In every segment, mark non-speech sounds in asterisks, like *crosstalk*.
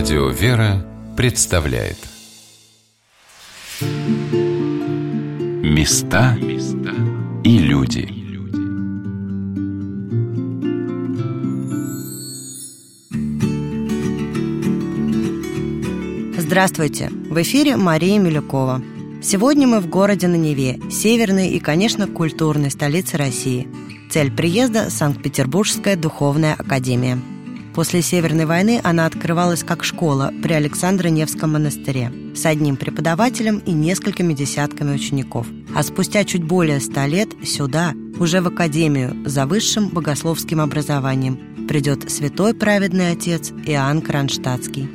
Радио «Вера» представляет Места и люди Здравствуйте! В эфире Мария Милюкова. Сегодня мы в городе на Неве, северной и, конечно, культурной столице России. Цель приезда – Санкт-Петербургская духовная академия – После Северной войны она открывалась как школа при Александро-Невском монастыре с одним преподавателем и несколькими десятками учеников. А спустя чуть более ста лет сюда, уже в академию, за высшим богословским образованием, придет святой праведный отец Иоанн Кронштадтский.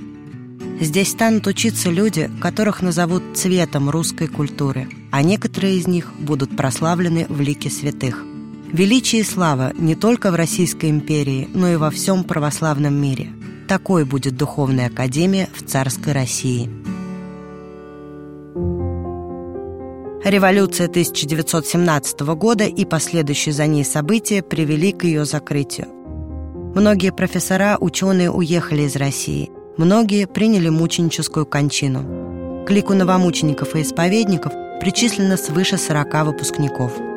Здесь станут учиться люди, которых назовут цветом русской культуры, а некоторые из них будут прославлены в лике святых – Величие и слава не только в Российской империи, но и во всем православном мире. Такой будет Духовная Академия в царской России. Революция 1917 года и последующие за ней события привели к ее закрытию. Многие профессора, ученые уехали из России. Многие приняли мученическую кончину. К лику новомучеников и исповедников причислено свыше 40 выпускников –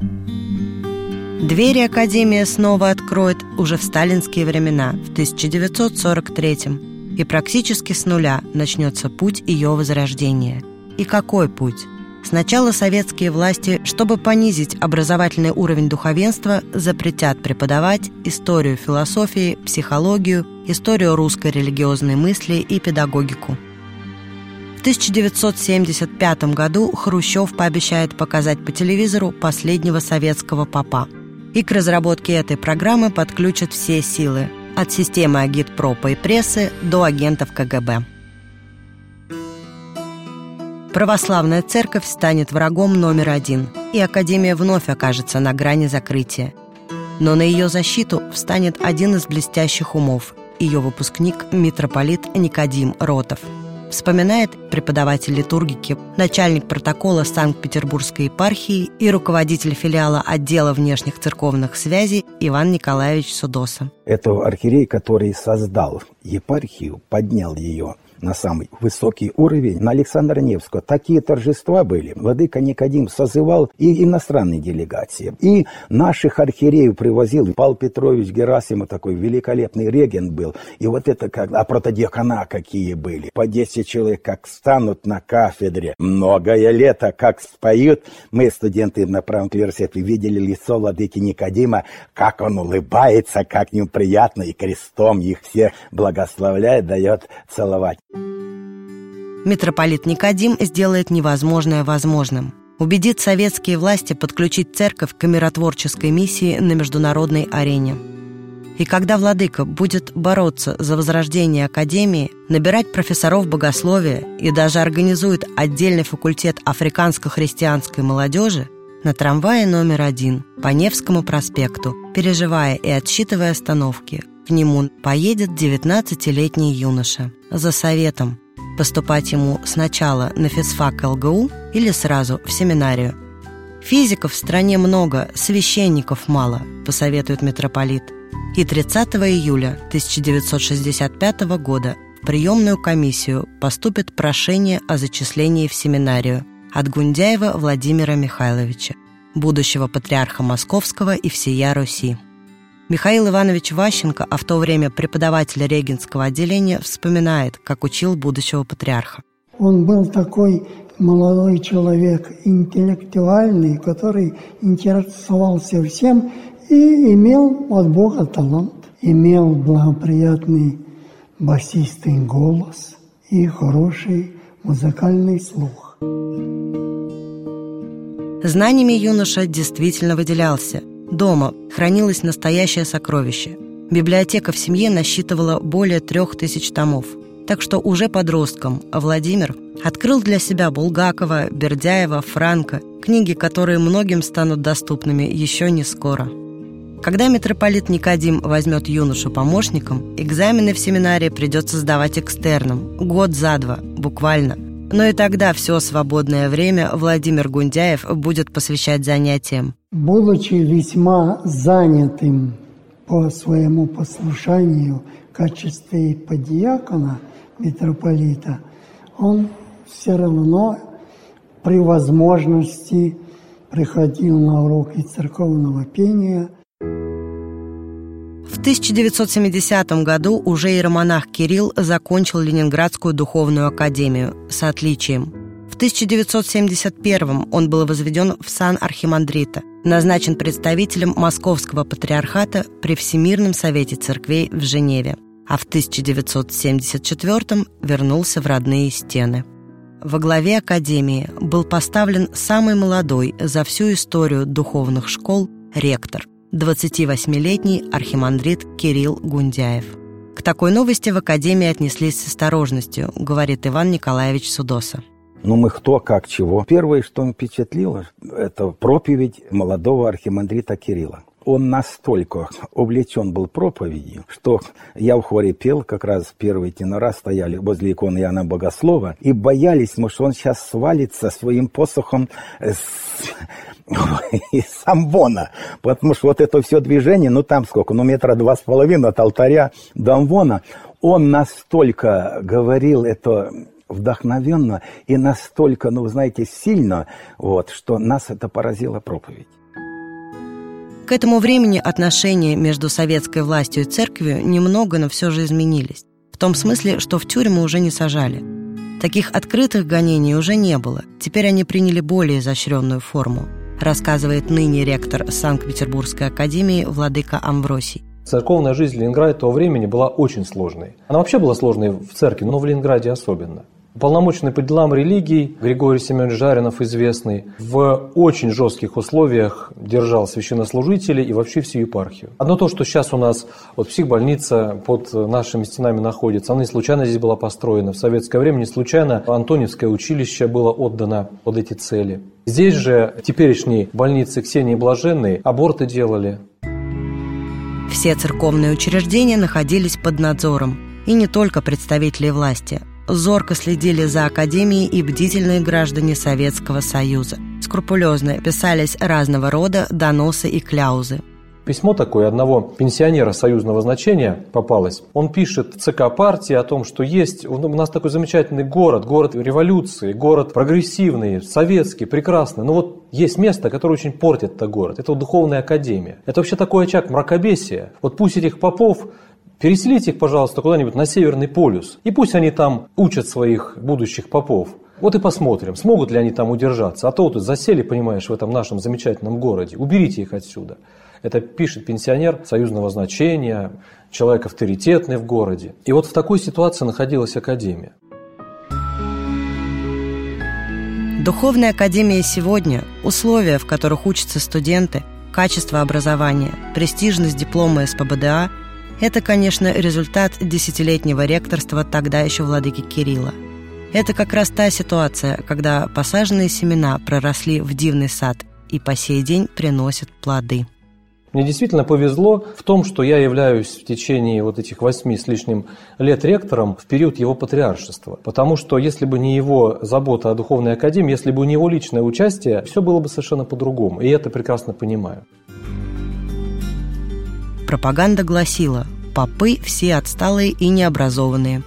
Двери Академия снова откроет уже в сталинские времена, в 1943 и практически с нуля начнется путь ее возрождения. И какой путь? Сначала советские власти, чтобы понизить образовательный уровень духовенства, запретят преподавать историю философии, психологию, историю русской религиозной мысли и педагогику. В 1975 году Хрущев пообещает показать по телевизору последнего советского папа – и к разработке этой программы подключат все силы – от системы агитпропа и прессы до агентов КГБ. Православная церковь станет врагом номер один, и Академия вновь окажется на грани закрытия. Но на ее защиту встанет один из блестящих умов – ее выпускник митрополит Никодим Ротов – вспоминает преподаватель литургики, начальник протокола Санкт-Петербургской епархии и руководитель филиала отдела внешних церковных связей Иван Николаевич Судоса. Это архиерей, который создал епархию, поднял ее – на самый высокий уровень на Александра Невского. Такие торжества были. Владыка Никодим созывал и иностранные делегации, и наших архиереев привозил. Павел Петрович Герасимов такой великолепный регент был. И вот это как... А протодиакона какие были. По 10 человек как станут на кафедре. Многое лето как споют. Мы, студенты на правом университете, видели лицо владыки Никодима, как он улыбается, как ним и крестом их всех благословляет, дает целовать. Митрополит Никодим сделает невозможное возможным. Убедит советские власти подключить церковь к миротворческой миссии на международной арене. И когда владыка будет бороться за возрождение Академии, набирать профессоров богословия и даже организует отдельный факультет африканско-христианской молодежи, на трамвае номер один по Невскому проспекту, переживая и отсчитывая остановки, к нему поедет 19-летний юноша за советом поступать ему сначала на физфак ЛГУ или сразу в семинарию. Физиков в стране много, священников мало, посоветует митрополит. И 30 июля 1965 года в приемную комиссию поступит прошение о зачислении в семинарию от Гундяева Владимира Михайловича, будущего патриарха Московского и всея Руси. Михаил Иванович Ващенко, а в то время преподаватель регенского отделения, вспоминает, как учил будущего патриарха. Он был такой молодой человек, интеллектуальный, который интересовался всем и имел от Бога талант. Имел благоприятный басистый голос и хороший музыкальный слух. Знаниями юноша действительно выделялся – Дома хранилось настоящее сокровище. Библиотека в семье насчитывала более трех тысяч томов. Так что уже подростком Владимир открыл для себя Булгакова, Бердяева, Франка, книги, которые многим станут доступными еще не скоро. Когда митрополит Никодим возьмет юношу помощником, экзамены в семинарии придется сдавать экстерном, год за два, буквально. Но и тогда все свободное время Владимир Гундяев будет посвящать занятиям. Будучи весьма занятым по своему послушанию в качестве подьякона митрополита, он все равно при возможности приходил на уроки церковного пения. В 1970 году уже иеромонах Кирилл закончил Ленинградскую духовную академию с отличием. В 1971 он был возведен в сан архимандрита, назначен представителем Московского патриархата при Всемирном совете церквей в Женеве, а в 1974 вернулся в родные стены. Во главе Академии был поставлен самый молодой за всю историю духовных школ ректор, 28-летний архимандрит Кирилл Гундяев. К такой новости в Академии отнеслись с осторожностью, говорит Иван Николаевич Судоса. Ну, мы кто, как, чего. Первое, что впечатлило, это проповедь молодого архимандрита Кирилла он настолько увлечен был проповедью, что я в хоре пел, как раз первые тенора стояли возле иконы Иоанна Богослова, и боялись, может, он сейчас свалится своим посохом с *laughs* из самбона, потому что вот это все движение, ну там сколько, ну метра два с половиной от алтаря до амвона, он настолько говорил это вдохновенно и настолько, ну, знаете, сильно, вот, что нас это поразило проповедь. К этому времени отношения между советской властью и церковью немного, но все же изменились. В том смысле, что в тюрьмы уже не сажали. Таких открытых гонений уже не было. Теперь они приняли более изощренную форму, рассказывает ныне ректор Санкт-Петербургской академии Владыка Амвросий. Церковная жизнь Ленинграда того времени была очень сложной. Она вообще была сложной в церкви, но в Ленинграде особенно. Уполномоченный по делам религий Григорий Семенович Жаринов, известный, в очень жестких условиях держал священнослужителей и вообще всю епархию. Одно то, что сейчас у нас вот психбольница под нашими стенами находится, она не случайно здесь была построена. В советское время не случайно Антоневское училище было отдано под эти цели. Здесь же в теперешней больнице Ксении Блаженной аборты делали. Все церковные учреждения находились под надзором. И не только представители власти – зорко следили за Академией и бдительные граждане Советского Союза. Скрупулезно писались разного рода доносы и кляузы. Письмо такое одного пенсионера союзного значения попалось. Он пишет ЦК партии о том, что есть у нас такой замечательный город, город революции, город прогрессивный, советский, прекрасный. Но вот есть место, которое очень портит этот город. Это вот духовная академия. Это вообще такой очаг мракобесия. Вот пусть этих попов Переселите их, пожалуйста, куда-нибудь на Северный полюс, и пусть они там учат своих будущих попов. Вот и посмотрим, смогут ли они там удержаться. А то вот засели, понимаешь, в этом нашем замечательном городе. Уберите их отсюда. Это пишет пенсионер союзного значения, человек авторитетный в городе. И вот в такой ситуации находилась Академия. Духовная Академия сегодня – условия, в которых учатся студенты, качество образования, престижность диплома СПБДА – это, конечно, результат десятилетнего ректорства тогда еще владыки Кирилла. Это как раз та ситуация, когда посаженные семена проросли в дивный сад и по сей день приносят плоды. Мне действительно повезло в том, что я являюсь в течение вот этих восьми с лишним лет ректором в период его патриаршества. Потому что если бы не его забота о духовной академии, если бы не его личное участие, все было бы совершенно по-другому. И я это прекрасно понимаю. Пропаганда гласила «попы все отсталые и необразованные».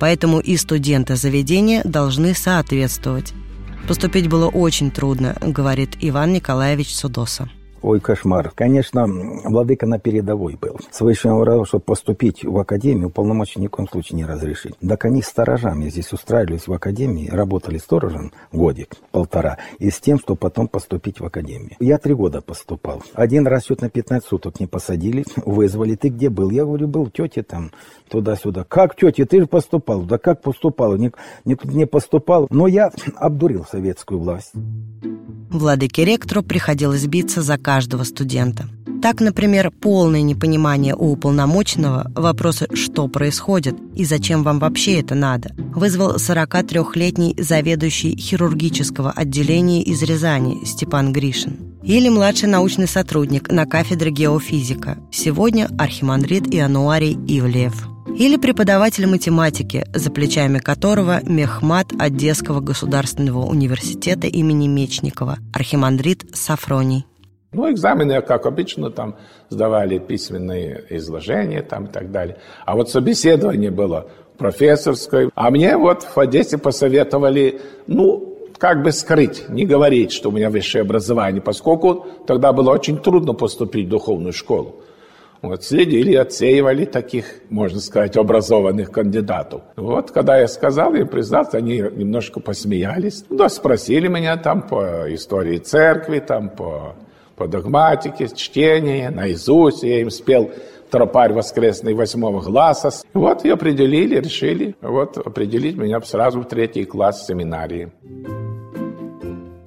Поэтому и студенты заведения должны соответствовать. Поступить было очень трудно, говорит Иван Николаевич Судоса. Ой, кошмар. Конечно, владыка на передовой был. Свыше того, чтобы поступить в академию, полномочий ни в коем случае не разрешить. Так они сторожами здесь устраивались в академии, работали сторожем годик, полтора, и с тем, чтобы потом поступить в академию. Я три года поступал. Один раз чуть на 15 суток не посадили, вызвали. Ты где был? Я говорю, был тети там, туда-сюда. Как тети, ты же поступал? Да как поступал? Ник, ник, не поступал. Но я обдурил советскую власть. Владыке ректору приходилось биться за каждого студента. Так, например, полное непонимание у уполномоченного вопроса «что происходит» и «зачем вам вообще это надо» вызвал 43-летний заведующий хирургического отделения из Рязани Степан Гришин. Или младший научный сотрудник на кафедре геофизика, сегодня архимандрит Иануарий Ивлеев или преподаватель математики, за плечами которого мехмат Одесского государственного университета имени Мечникова, архимандрит Сафроний. Ну, экзамены, как обычно, там сдавали письменные изложения там и так далее. А вот собеседование было профессорское. А мне вот в Одессе посоветовали, ну, как бы скрыть, не говорить, что у меня высшее образование, поскольку тогда было очень трудно поступить в духовную школу. Вот, следили, отсеивали таких, можно сказать, образованных кандидатов. Вот, когда я сказал им признаться, они немножко посмеялись. Да, спросили меня там по истории церкви, там по, по догматике, чтение, наизусть. Я им спел тропарь воскресный восьмого класса. Вот и определили, решили вот определить меня сразу в третий класс семинарии.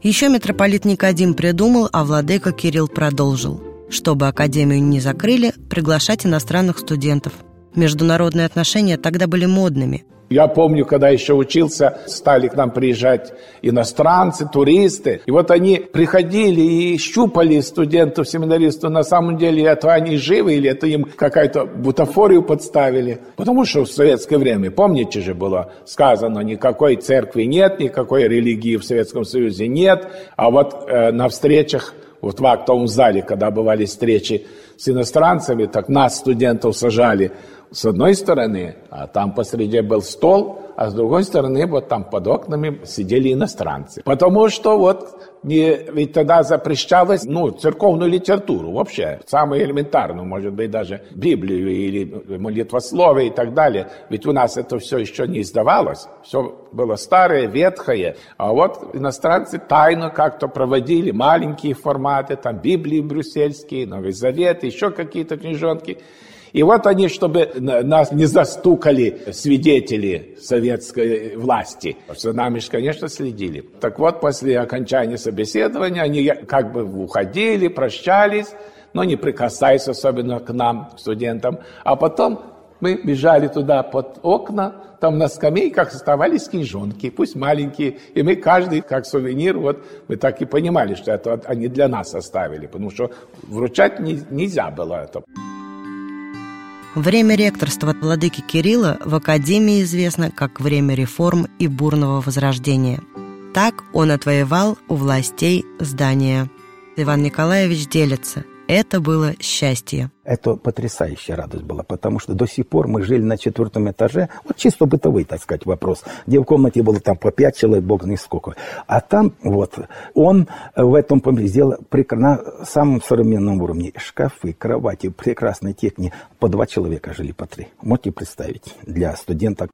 Еще митрополит Никодим придумал, а владыка Кирилл продолжил. Чтобы академию не закрыли, приглашать иностранных студентов. Международные отношения тогда были модными. Я помню, когда еще учился, стали к нам приезжать иностранцы, туристы. И вот они приходили и щупали студентов, семинаристов. На самом деле, это они живы или это им какая-то бутафорию подставили. Потому что в советское время, помните же, было сказано, никакой церкви нет, никакой религии в Советском Союзе нет. А вот э, на встречах вот в актовом зале, когда бывали встречи с иностранцами, так нас, студентов, сажали с одной стороны, а там посреди был стол, а с другой стороны, вот там под окнами сидели иностранцы. Потому что вот не, ведь тогда запрещалось, ну, церковную литературу вообще, самую элементарную, может быть, даже Библию или молитвословие и так далее. Ведь у нас это все еще не издавалось, все было старое, ветхое. А вот иностранцы тайно как-то проводили маленькие форматы, там Библии брюссельские, Новый Завет, еще какие-то книжонки. И вот они, чтобы нас не застукали свидетели советской власти, за нами же, конечно, следили. Так вот, после окончания собеседования они как бы уходили, прощались, но не прикасаясь особенно к нам, студентам. А потом мы бежали туда под окна, там на скамейках оставались книжонки, пусть маленькие, и мы каждый, как сувенир, вот мы так и понимали, что это они для нас оставили, потому что вручать не, нельзя было это. Время ректорства владыки Кирилла в Академии известно как время реформ и бурного возрождения. Так он отвоевал у властей здания. Иван Николаевич делится – это было счастье. Это потрясающая радость была, потому что до сих пор мы жили на четвертом этаже, вот чисто бытовый, так сказать, вопрос, где в комнате было там по пять человек, бог не сколько. А там вот он в этом помещении сделал на самом современном уровне шкафы, кровати, прекрасной техники. По два человека жили, по три. Можете представить, для студента.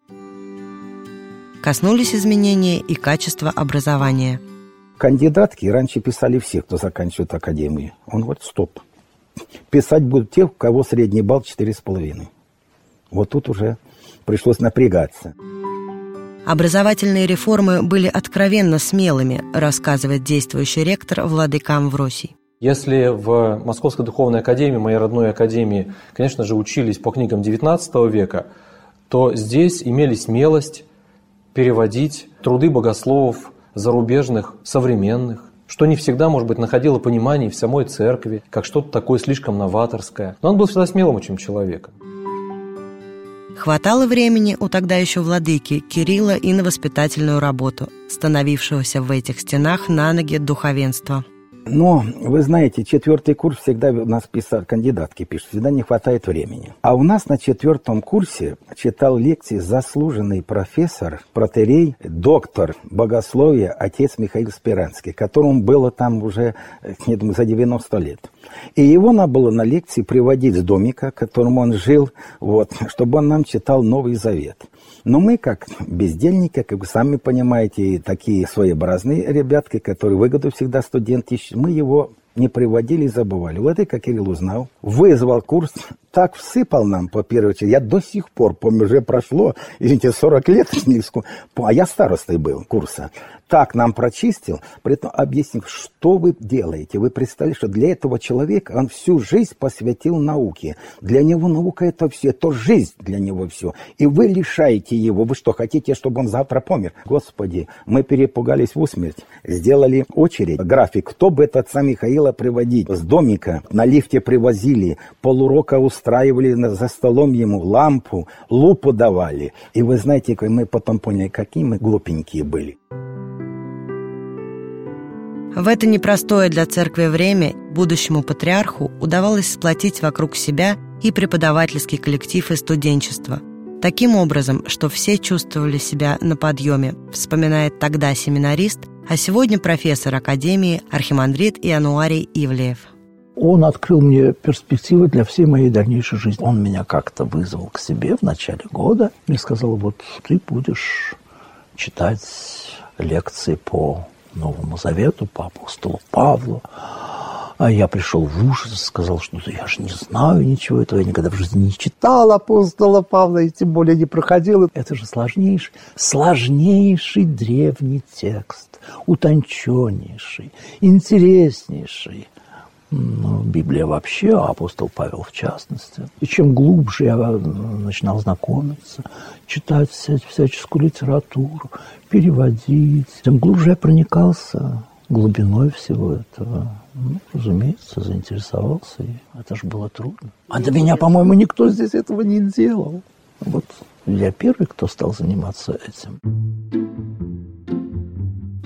Коснулись изменения и качества образования – Кандидатки раньше писали все, кто заканчивает академию. Он говорит, стоп. Писать будут те, у кого средний балл 4,5. Вот тут уже пришлось напрягаться. Образовательные реформы были откровенно смелыми, рассказывает действующий ректор Владыка Амвросий. Если в Московской духовной академии, моей родной академии, конечно же, учились по книгам XIX века, то здесь имели смелость переводить труды богословов зарубежных, современных, что не всегда, может быть, находило понимание в самой церкви, как что-то такое слишком новаторское. Но он был всегда смелым очень человеком. Хватало времени у тогда еще владыки Кирилла и на воспитательную работу, становившегося в этих стенах на ноги духовенства. Но, вы знаете, четвертый курс всегда у нас писал, кандидатки пишут, всегда не хватает времени. А у нас на четвертом курсе читал лекции заслуженный профессор, протерей, доктор богословия, отец Михаил Спиранский, которому было там уже, не думаю, за 90 лет. И его надо было на лекции приводить с домика, в котором он жил, вот, чтобы он нам читал Новый Завет. Но мы, как бездельники, как вы сами понимаете, такие своеобразные ребятки, которые выгоду всегда студент ищут, мы его не приводили и забывали. Владыка Кирилл узнал, вызвал курс, так всыпал нам по первой очереди. Я до сих пор помню, уже прошло, извините, 40 лет, *laughs* а я старостой был курса так нам прочистил, при этом объяснив, что вы делаете. Вы представляете, что для этого человека он всю жизнь посвятил науке. Для него наука это все, это жизнь для него все. И вы лишаете его. Вы что, хотите, чтобы он завтра помер? Господи, мы перепугались в усмерть. Сделали очередь, график, кто бы этот отца Михаила приводить. С домика на лифте привозили, полурока устраивали за столом ему, лампу, лупу давали. И вы знаете, мы потом поняли, какие мы глупенькие были. В это непростое для церкви время будущему патриарху удавалось сплотить вокруг себя и преподавательский коллектив и студенчество. Таким образом, что все чувствовали себя на подъеме, вспоминает тогда семинарист, а сегодня профессор Академии архимандрит Иануарий Ивлеев. Он открыл мне перспективы для всей моей дальнейшей жизни. Он меня как-то вызвал к себе в начале года и сказал, вот ты будешь читать лекции по Новому Завету, по апостолу Павлу. А я пришел в ужас, сказал, что я же не знаю ничего этого, я никогда в жизни не читал апостола Павла, и тем более не проходил. Это же сложнейший, сложнейший древний текст, утонченнейший, интереснейший. Ну, Библия вообще, а апостол Павел в частности. И чем глубже я э, начинал знакомиться, читать вся, всяческую литературу, переводить, тем глубже я проникался глубиной всего этого. Ну, разумеется, заинтересовался, и это же было трудно. А до меня, по-моему, никто здесь этого не делал. Вот я первый, кто стал заниматься этим.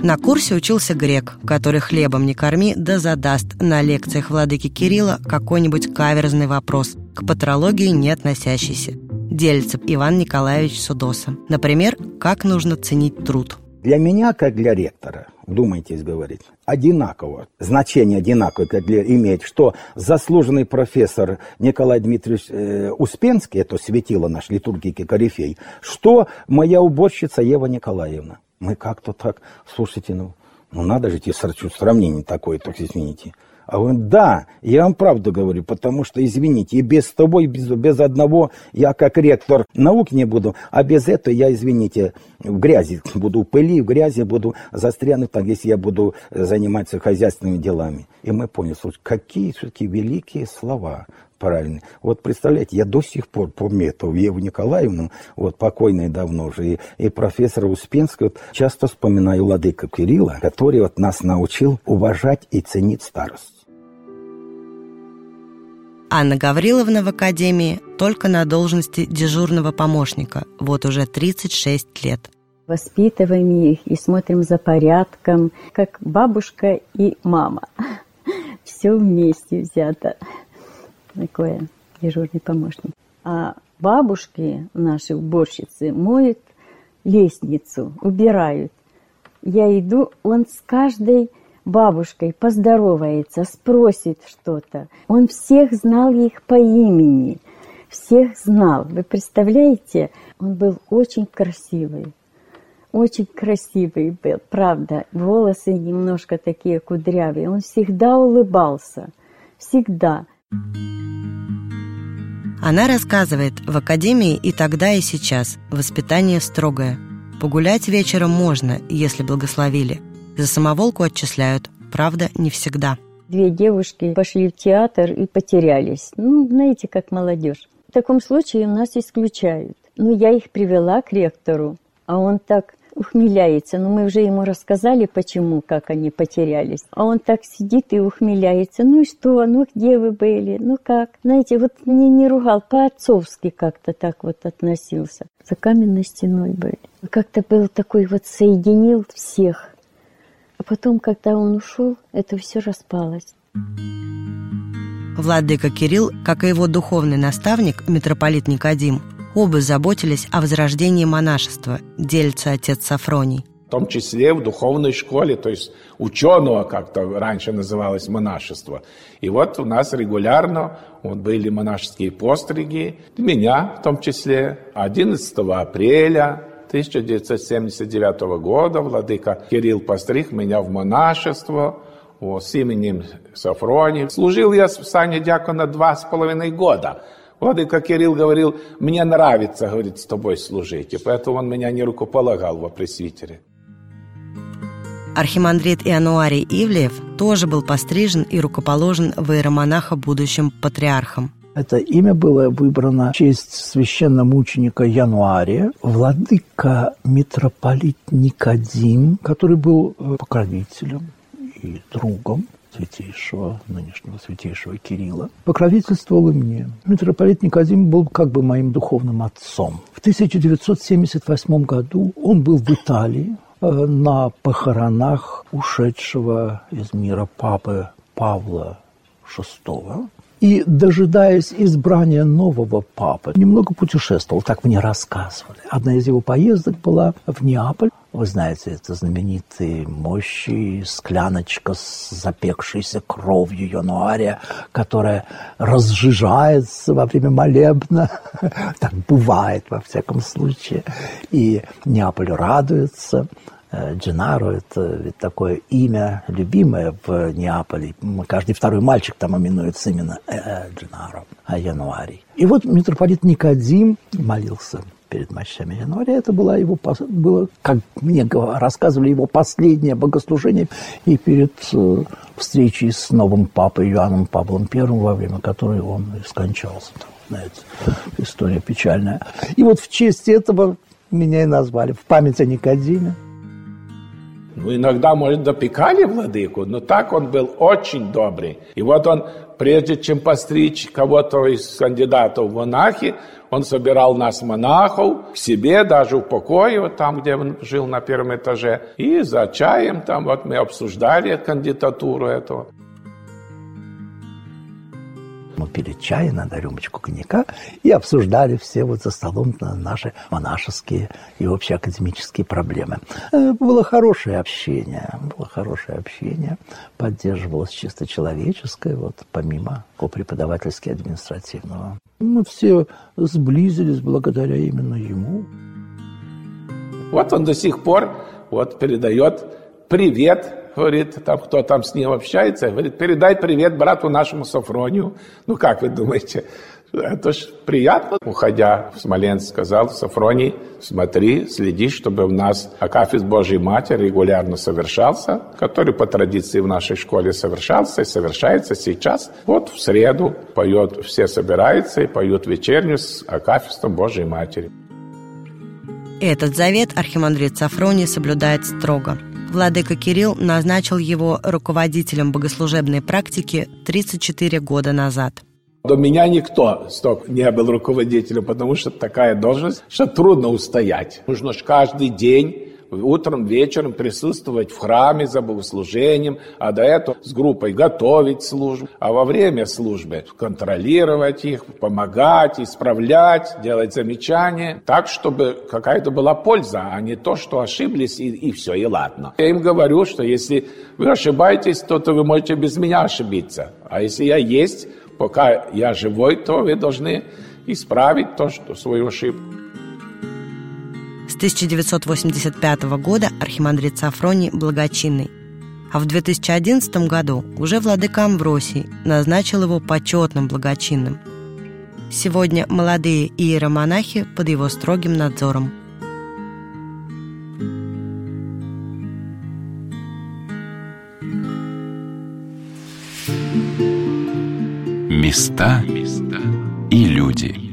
На курсе учился грек, который хлебом не корми, да задаст на лекциях владыки Кирилла какой-нибудь каверзный вопрос, к патрологии не относящийся. Делится Иван Николаевич Судоса. Например, как нужно ценить труд. Для меня, как для ректора, думайтесь говорить, одинаково, значение одинаковое как для, имеет, что заслуженный профессор Николай Дмитриевич э, Успенский, это светило наш литургики корифей, что моя уборщица Ева Николаевна. Мы как-то так, слушайте, ну, ну надо же тебе сравнение такое, только извините. А он, да, я вам правду говорю, потому что, извините, и без тобой, без, без одного, я как ректор наук не буду, а без этого я, извините, в грязи буду, в пыли, в грязи буду застрянуть, там, если я буду заниматься хозяйственными делами. И мы поняли, слушай, какие все-таки великие слова правильный. Вот представляете, я до сих пор помню эту Еву Николаевну, вот покойная давно уже, и, и профессора Успенского, вот, часто вспоминаю Владыка Кирилла, который вот нас научил уважать и ценить старость. Анна Гавриловна в академии только на должности дежурного помощника, вот уже 36 лет. Воспитываем их и смотрим за порядком, как бабушка и мама. *laughs* Все вместе взято такое дежурный помощник. А бабушки, наши уборщицы, моют лестницу, убирают. Я иду, он с каждой бабушкой поздоровается, спросит что-то. Он всех знал их по имени, всех знал. Вы представляете, он был очень красивый. Очень красивый был, правда. Волосы немножко такие кудрявые. Он всегда улыбался. Всегда. Она рассказывает, в академии и тогда, и сейчас воспитание строгое. Погулять вечером можно, если благословили. За самоволку отчисляют, правда, не всегда. Две девушки пошли в театр и потерялись. Ну, знаете, как молодежь. В таком случае нас исключают. Ну, я их привела к ректору, а он так ухмеляется. Но мы уже ему рассказали, почему, как они потерялись. А он так сидит и ухмеляется. Ну и что? Ну где вы были? Ну как? Знаете, вот не, не ругал, по-отцовски как-то так вот относился. За каменной стеной были. Как-то был такой вот соединил всех. А потом, когда он ушел, это все распалось. Владыка Кирилл, как и его духовный наставник, митрополит Никодим, Оба заботились о возрождении монашества, делится отец Сафроний. В том числе в духовной школе, то есть ученого, как-то раньше называлось монашество. И вот у нас регулярно вот были монашеские постриги, меня в том числе. 11 апреля 1979 года владыка Кирилл постриг меня в монашество вот, с именем Сафроний. Служил я в сане дьякона два с половиной года – Владыка Кирилл говорил, мне нравится, говорит, с тобой служить, и поэтому он меня не рукополагал во пресвитере. Архимандрит Иануарий Ивлеев тоже был пострижен и рукоположен в иеромонаха будущим патриархом. Это имя было выбрано в честь священномученика Януария, владыка митрополит Никодим, который был э, покровителем и другом святейшего, нынешнего святейшего Кирилла, покровительствовал и мне. Митрополит Никодим был как бы моим духовным отцом. В 1978 году он был в Италии э, на похоронах ушедшего из мира папы Павла VI и, дожидаясь избрания нового папы, немного путешествовал, так мне рассказывали. Одна из его поездок была в Неаполь. Вы знаете, это знаменитые мощи, скляночка с запекшейся кровью януаря, которая разжижается во время молебна. *laughs* Так бывает, во всяком случае. И Неаполь радуется – Э, Дженаро – это ведь такое имя любимое в Неаполе. Каждый второй мальчик там именуется именно э, э, Дженаро, а Януарий. И вот митрополит Никодим молился перед мощами января. Это было его, было, как мне рассказывали, его последнее богослужение и перед встречей с новым папой Иоанном Павлом I, во время которой он и скончался. Там, знаете, история печальная. И вот в честь этого меня и назвали, в память о Никодиме. Ну, иногда, может, допекали владыку, но так он был очень добрый. И вот он, прежде чем постричь кого-то из кандидатов в монахи, он собирал нас, монахов, к себе, даже в покое, вот там, где он жил на первом этаже. И за чаем там вот мы обсуждали кандидатуру этого. Мы пили чай, надо рюмочку коньяка и обсуждали все вот за столом наши монашеские и общеакадемические проблемы. Э, было хорошее общение, было хорошее общение, поддерживалось чисто человеческое, вот помимо преподавательски административного. Мы все сблизились благодаря именно ему. Вот он до сих пор вот передает привет говорит, там кто там с ним общается, говорит, передай привет брату нашему Сафронию. Ну, как вы думаете, это ж приятно. Уходя в Смоленск, сказал Сафроний, смотри, следи, чтобы у нас Акафист Божьей Матери регулярно совершался, который по традиции в нашей школе совершался и совершается сейчас. Вот в среду поет, все собираются и поют вечернюю с Акафистом Божьей Матери. Этот завет архимандрит Сафроний соблюдает строго – Владыка Кирилл назначил его руководителем богослужебной практики 34 года назад. До меня никто столько не был руководителем, потому что такая должность, что трудно устоять. Нужно же каждый день утром, вечером присутствовать в храме за богослужением, а до этого с группой готовить службу, а во время службы контролировать их, помогать, исправлять, делать замечания, так, чтобы какая-то была польза, а не то, что ошиблись и, и все, и ладно. Я им говорю, что если вы ошибаетесь, то, то вы можете без меня ошибиться. А если я есть, пока я живой, то вы должны исправить то, что свою ошибку. 1985 года архимандрит Сафроний благочинный. А в 2011 году уже владыка Амвросий назначил его почетным благочинным. Сегодня молодые иеромонахи под его строгим надзором. Места и люди.